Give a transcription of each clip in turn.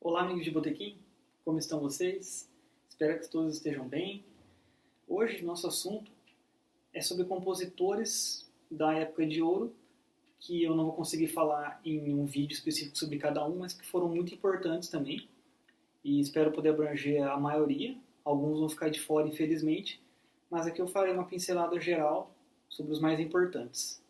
Olá, amigos de Botequim, como estão vocês? Espero que todos estejam bem. Hoje, nosso assunto é sobre compositores da época de ouro, que eu não vou conseguir falar em um vídeo específico sobre cada um, mas que foram muito importantes também. E espero poder abranger a maioria. Alguns vão ficar de fora, infelizmente, mas aqui eu farei uma pincelada geral sobre os mais importantes.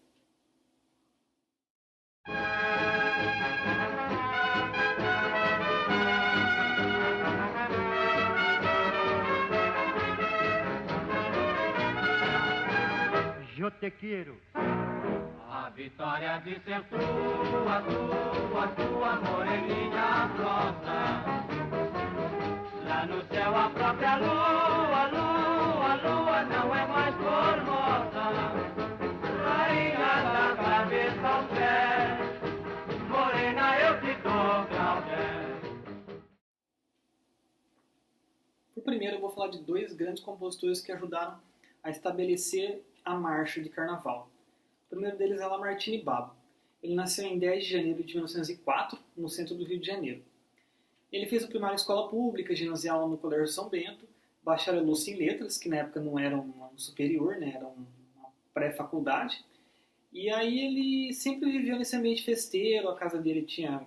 Eu te quero. A vitória de ser tua, tua, tua moreninha rosa. Lá no céu a própria lua, lua, lua não é mais formosa. Rainha da cabeça aos pés, morena eu te dou. Por primeiro, eu vou falar de dois grandes compositores que ajudaram a estabelecer a marcha de carnaval. O primeiro deles é Lamartine Babo. Ele nasceu em 10 de janeiro de 1904, no centro do Rio de Janeiro. Ele fez o primário em escola pública, ginasial no Colégio São Bento, bacharelou-se em letras, que na época não era um superior, né, era uma pré-faculdade. E aí ele sempre viveu nesse ambiente festeiro, a casa dele tinha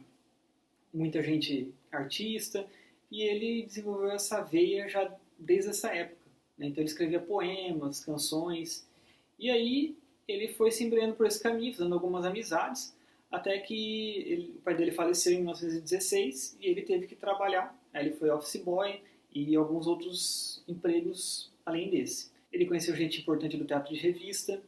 muita gente artista, e ele desenvolveu essa veia já desde essa época. Né? Então ele escrevia poemas, canções, e aí ele foi se embreando por esse caminho, fazendo algumas amizades, até que ele, o pai dele faleceu em 1916 e ele teve que trabalhar. Aí ele foi office boy e alguns outros empregos além desse. Ele conheceu gente importante do teatro de revista,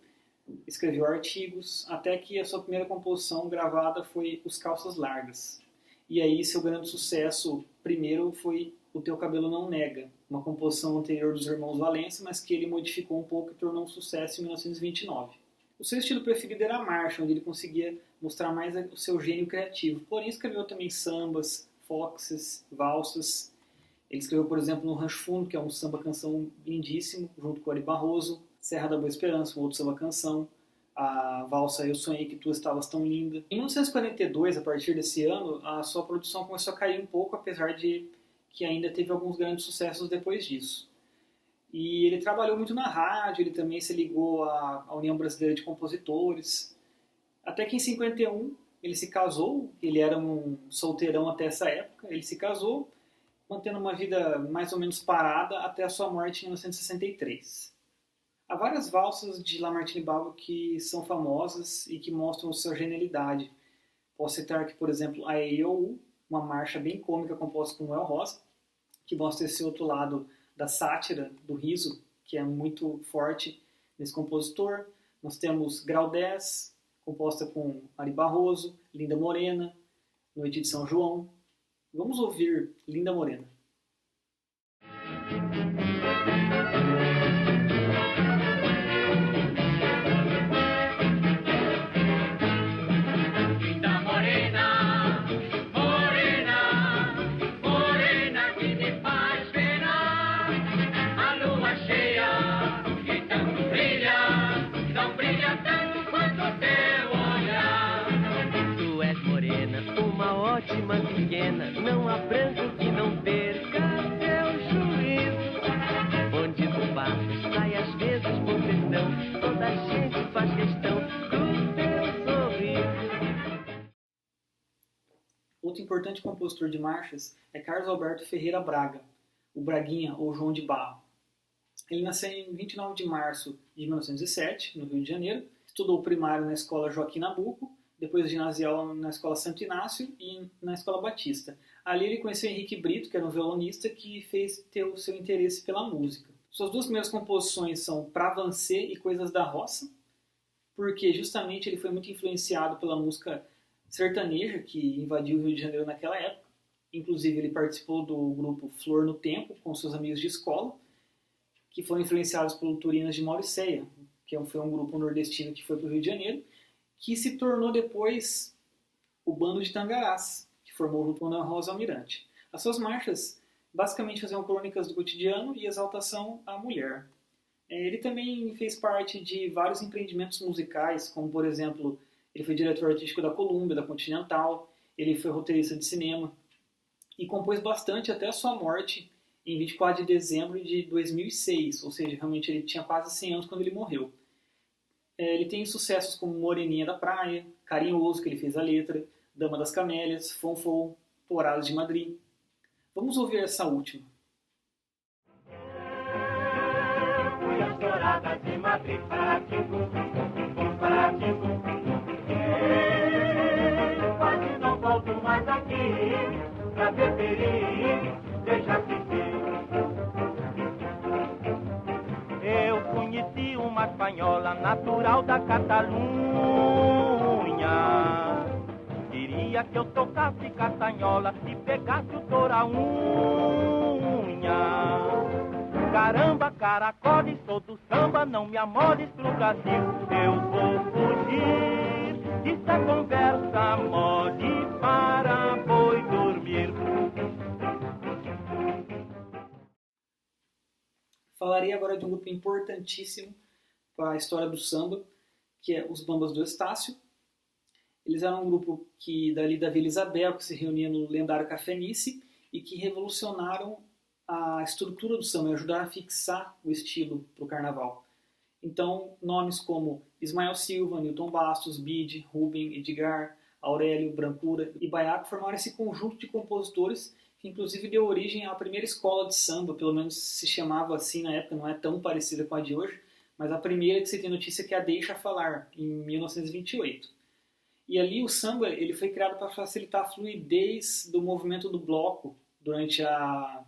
escreveu artigos, até que a sua primeira composição gravada foi Os Calças Largas. E aí seu grande sucesso primeiro foi O Teu Cabelo Não Nega, uma composição anterior dos irmãos Valença, mas que ele modificou um pouco e tornou um sucesso em 1929. O seu estilo preferido era a marcha, onde ele conseguia mostrar mais o seu gênio criativo. Porém, escreveu também sambas, foxes, valsas. Ele escreveu, por exemplo, no Rancho Fundo, que é um samba-canção lindíssimo, junto com Ari Barroso, Serra da Boa Esperança, um outro samba-canção, a valsa Eu Sonhei Que Tu Estavas Tão Linda. Em 1942, a partir desse ano, a sua produção começou a cair um pouco, apesar de que ainda teve alguns grandes sucessos depois disso. E ele trabalhou muito na rádio, ele também se ligou à, União Brasileira de Compositores. Até que em 51 ele se casou, ele era um solteirão até essa época, ele se casou, mantendo uma vida mais ou menos parada até a sua morte em 1963. Há várias valsas de Lamartine Balbo que são famosas e que mostram sua genialidade. Posso citar aqui, por exemplo, a EIOU, uma marcha bem cômica composta por Noel Rosa, que mostra esse outro lado da sátira, do riso, que é muito forte nesse compositor. Nós temos Grau 10, composta com Ari Barroso, Linda Morena, Noite de São João. Vamos ouvir Linda Morena. Pequena, não há branco que não perca seu juízo. Onde tu passas, sai às vezes por questão, toda gente faz questão do teu sorriso. Outro importante compositor de marchas é Carlos Alberto Ferreira Braga, o Braguinha ou João de Barro. Ele nasceu em 29 de março de 1907, no Rio de Janeiro. Estudou primário na escola Joaquim Nabuco, depois ginasial na escola Santo Inácio e na escola Batista. Ali ele conheceu Henrique Brito, que era um violonista que fez ter o seu interesse pela música. Suas duas primeiras composições são Pra Vancê e Coisas da Roça, porque justamente ele foi muito influenciado pela música sertaneja que invadiu o Rio de Janeiro naquela época. Inclusive, ele participou do grupo Flor no Tempo com seus amigos de escola, que foram influenciados pelo Turinas de Mauricéia, que foi um grupo nordestino que foi para o Rio de Janeiro, que se tornou depois o Bando de Tangarás, que formou junto com a Rosa Almirante. As suas marchas basicamente faziam crônicas do cotidiano e exaltação à mulher. É, ele também fez parte de vários empreendimentos musicais, como por exemplo, ele foi diretor artístico da Columbia, da Continental, ele foi roteirista de cinema e compôs bastante até a sua morte em 24 de dezembro de 2006, ou seja, realmente ele tinha quase 100 anos quando ele morreu. É, ele tem sucessos como Moreninha da Praia, Carinhoso, que ele fez a letra, Dama das Camélias, Fonfon, Touradas de Madrid. Vamos ouvir essa última. De Madrid para quase não volto mais aqui pra espanhola natural da Catalunha. Queria que eu tocasse castanhola e pegasse o toraunha. Caramba, caracole, sou do samba, não me amores pro Brasil. Eu vou fugir dessa conversa mole para boi dormir. Falarei agora de um grupo importantíssimo a história do samba, que é os Bambas do Estácio. Eles eram um grupo que dali da Vila Isabel, que se reunia no lendário Café Nice e que revolucionaram a estrutura do samba e ajudaram a fixar o estilo para o carnaval. Então, nomes como Ismael Silva, Newton Bastos, Bide, Rubem, Edgar, Aurélio, Brancura e Baiaco formaram esse conjunto de compositores que inclusive deu origem à primeira escola de samba, pelo menos se chamava assim na época, não é tão parecida com a de hoje, mas a primeira que se tem notícia é que a Deixa Falar, em 1928. E ali o samba ele foi criado para facilitar a fluidez do movimento do bloco durante a,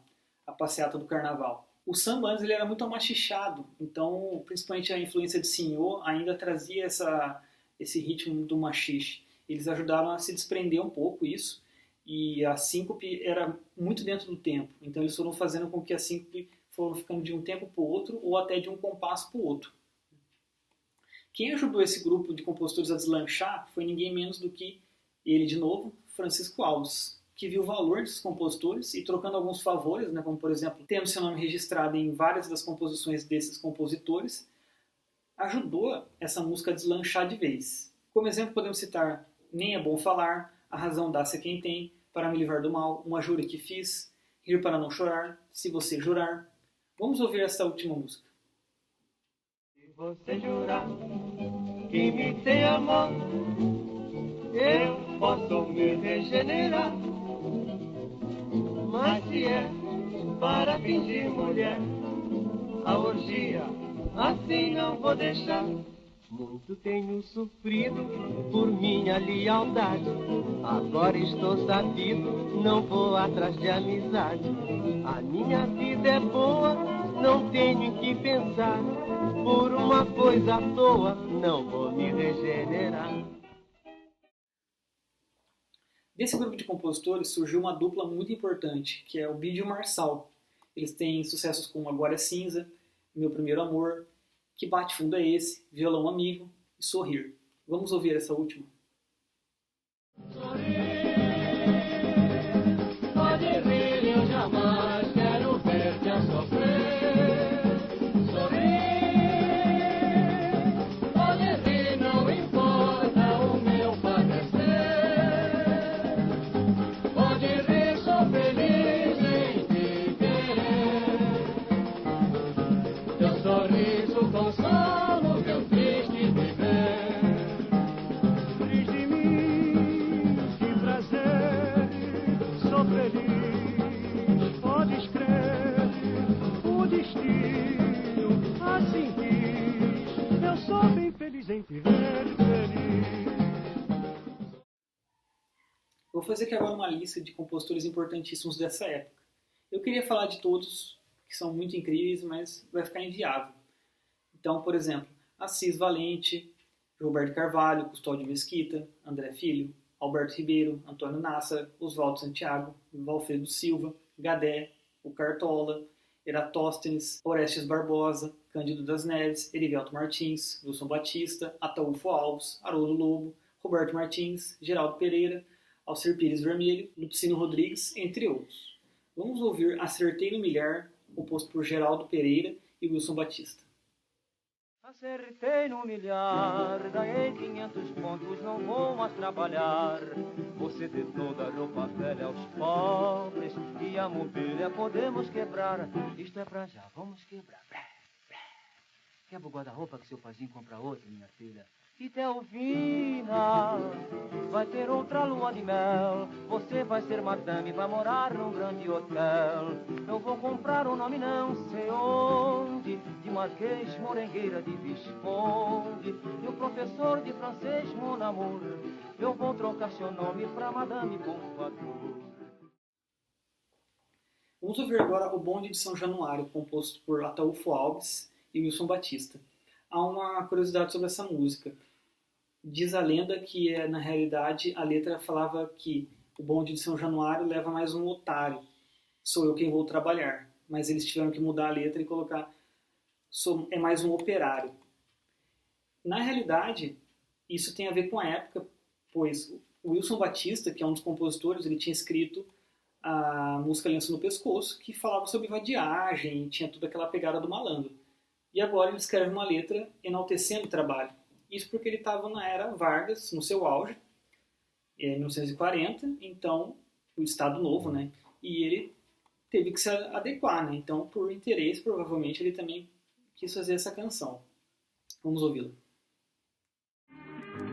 a passeata do carnaval. O samba antes ele era muito machichado, então principalmente a influência de senhor ainda trazia essa, esse ritmo do machixe. Eles ajudaram a se desprender um pouco isso e a síncope era muito dentro do tempo. Então eles foram fazendo com que a síncope foram ficando de um tempo para o outro ou até de um compasso para o outro. Quem ajudou esse grupo de compositores a deslanchar foi ninguém menos do que ele de novo, Francisco Alves, que viu o valor desses compositores e trocando alguns favores, né, como por exemplo, tendo seu nome registrado em várias das composições desses compositores, ajudou essa música a deslanchar de vez. Como exemplo podemos citar Nem é bom falar, A razão dá-se a quem tem, Para me livrar do mal, Uma jura que fiz, Rir para não chorar, Se você jurar. Vamos ouvir essa última música. Se você jurar que me tem amor, eu posso me regenerar. Mas se é para fingir mulher, a orgia assim não vou deixar. Muito tenho sofrido por minha lealdade. Agora estou sabido, não vou atrás de amizade. A minha vida é boa, não tenho em que pensar. Por uma coisa à toa, não vou me regenerar. Desse grupo de compositores surgiu uma dupla muito importante, que é o Bide e o Marçal. Eles têm sucessos como Agora é Cinza, Meu Primeiro Amor, Que Bate Fundo é Esse, Violão Amigo e Sorrir. Vamos ouvir essa última? Glory. Vou fazer aqui agora uma lista de compositores importantíssimos dessa época. Eu queria falar de todos, que são muito incríveis, mas vai ficar inviável. Então, por exemplo, Assis Valente, Roberto Carvalho, Custódio Mesquita, André Filho, Alberto Ribeiro, Antônio Nassa, Oswaldo Santiago, Valfredo Silva, Gadé, o Cartola, Eratóstenes, Orestes Barbosa, Cândido das Neves, Erivelto Martins, Wilson Batista, Ataúfo Alves, Haroldo Lobo, Roberto Martins, Geraldo Pereira, Alcir Pires Vermelho, Lucino Rodrigues, entre outros. Vamos ouvir Acertei no Milhar, composto por Geraldo Pereira e Wilson Batista. Acertei no milhar, ganhei 500 pontos, não vou mais trabalhar. Você dê toda a roupa velha aos pobres e a mobília podemos quebrar. Isto é pra já, vamos quebrar. Quebra o guarda-roupa que seu paizinho compra outro, minha filha. E Telvina vai ter outra lua de mel. Você vai ser madame, vai morar num grande hotel. Eu vou comprar um nome não sei onde, de Marquês, Morengueira, de Visconde. E o professor de francês, mon amour, eu vou trocar seu nome pra Madame Pompadour. Vamos ouvir agora o Bonde de São Januário, composto por Ataúfo Alves e Wilson Batista. Há uma curiosidade sobre essa música. Diz a lenda que, eh, na realidade, a letra falava que o bonde de São Januário leva mais um otário, sou eu quem vou trabalhar. Mas eles tiveram que mudar a letra e colocar sou, é mais um operário. Na realidade, isso tem a ver com a época, pois Wilson Batista, que é um dos compositores, ele tinha escrito a música Lenço no Pescoço, que falava sobre vadiagem, tinha toda aquela pegada do malandro. E agora ele escreve uma letra enaltecendo o trabalho. Isso porque ele estava na era Vargas, no seu auge, em 1940, então, o Estado Novo, né? E ele teve que se adequar, né? Então, por interesse, provavelmente, ele também quis fazer essa canção. Vamos ouvi-la.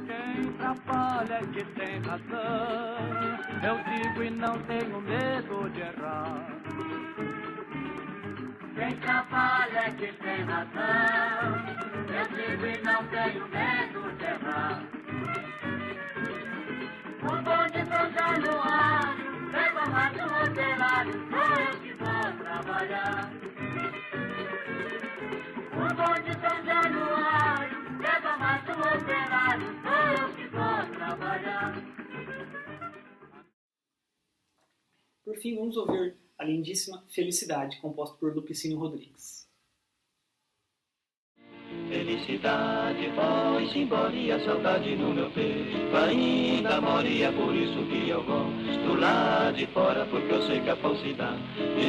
Quem trabalha é que tem razão, eu digo e não tenho medo de errar. Quem trabalha é que tem razão. Eu digo e não tenho medo de errar. O bom de São Januário um operário. Sou eu que vou trabalhar. O bom de São Januário um operário. Sou eu que vou trabalhar. Por fim, vamos ouvir a lindíssima Felicidade, composta por Lupicínio Rodrigues. Felicidade foi-se embora e a saudade no meu peito ainda mora e é por isso que eu gosto lá de fora porque eu sei que a falsidade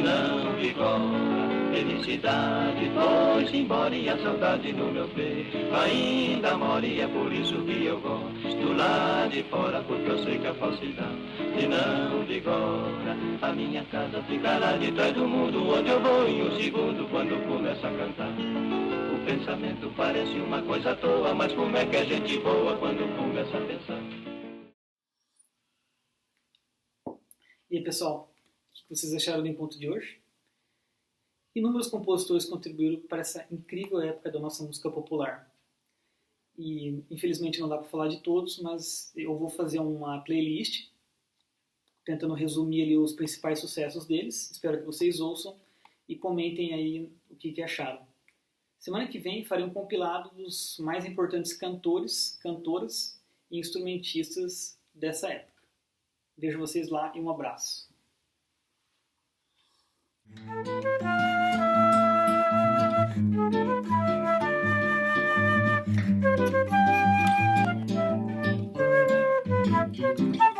não vigora. Felicidade foi-se embora e a saudade no meu peito ainda mora e é por isso que eu gosto lá de fora porque eu sei que a falsidade não vigora. A minha casa fica lá de trás do mundo onde eu vou em um segundo quando começo a cantar. O pensamento parece uma coisa à toa, mas como é que a gente boa quando começa a pensar? E aí, pessoal, o que vocês acharam do encontro de hoje? Inúmeros compositores contribuíram para essa incrível época da nossa música popular. E infelizmente não dá para falar de todos, mas eu vou fazer uma playlist tentando resumir ali os principais sucessos deles. Espero que vocês ouçam e comentem aí o que, que acharam. Semana que vem farei um compilado dos mais importantes cantores, cantoras e instrumentistas dessa época. Vejo vocês lá e um abraço. Thank you.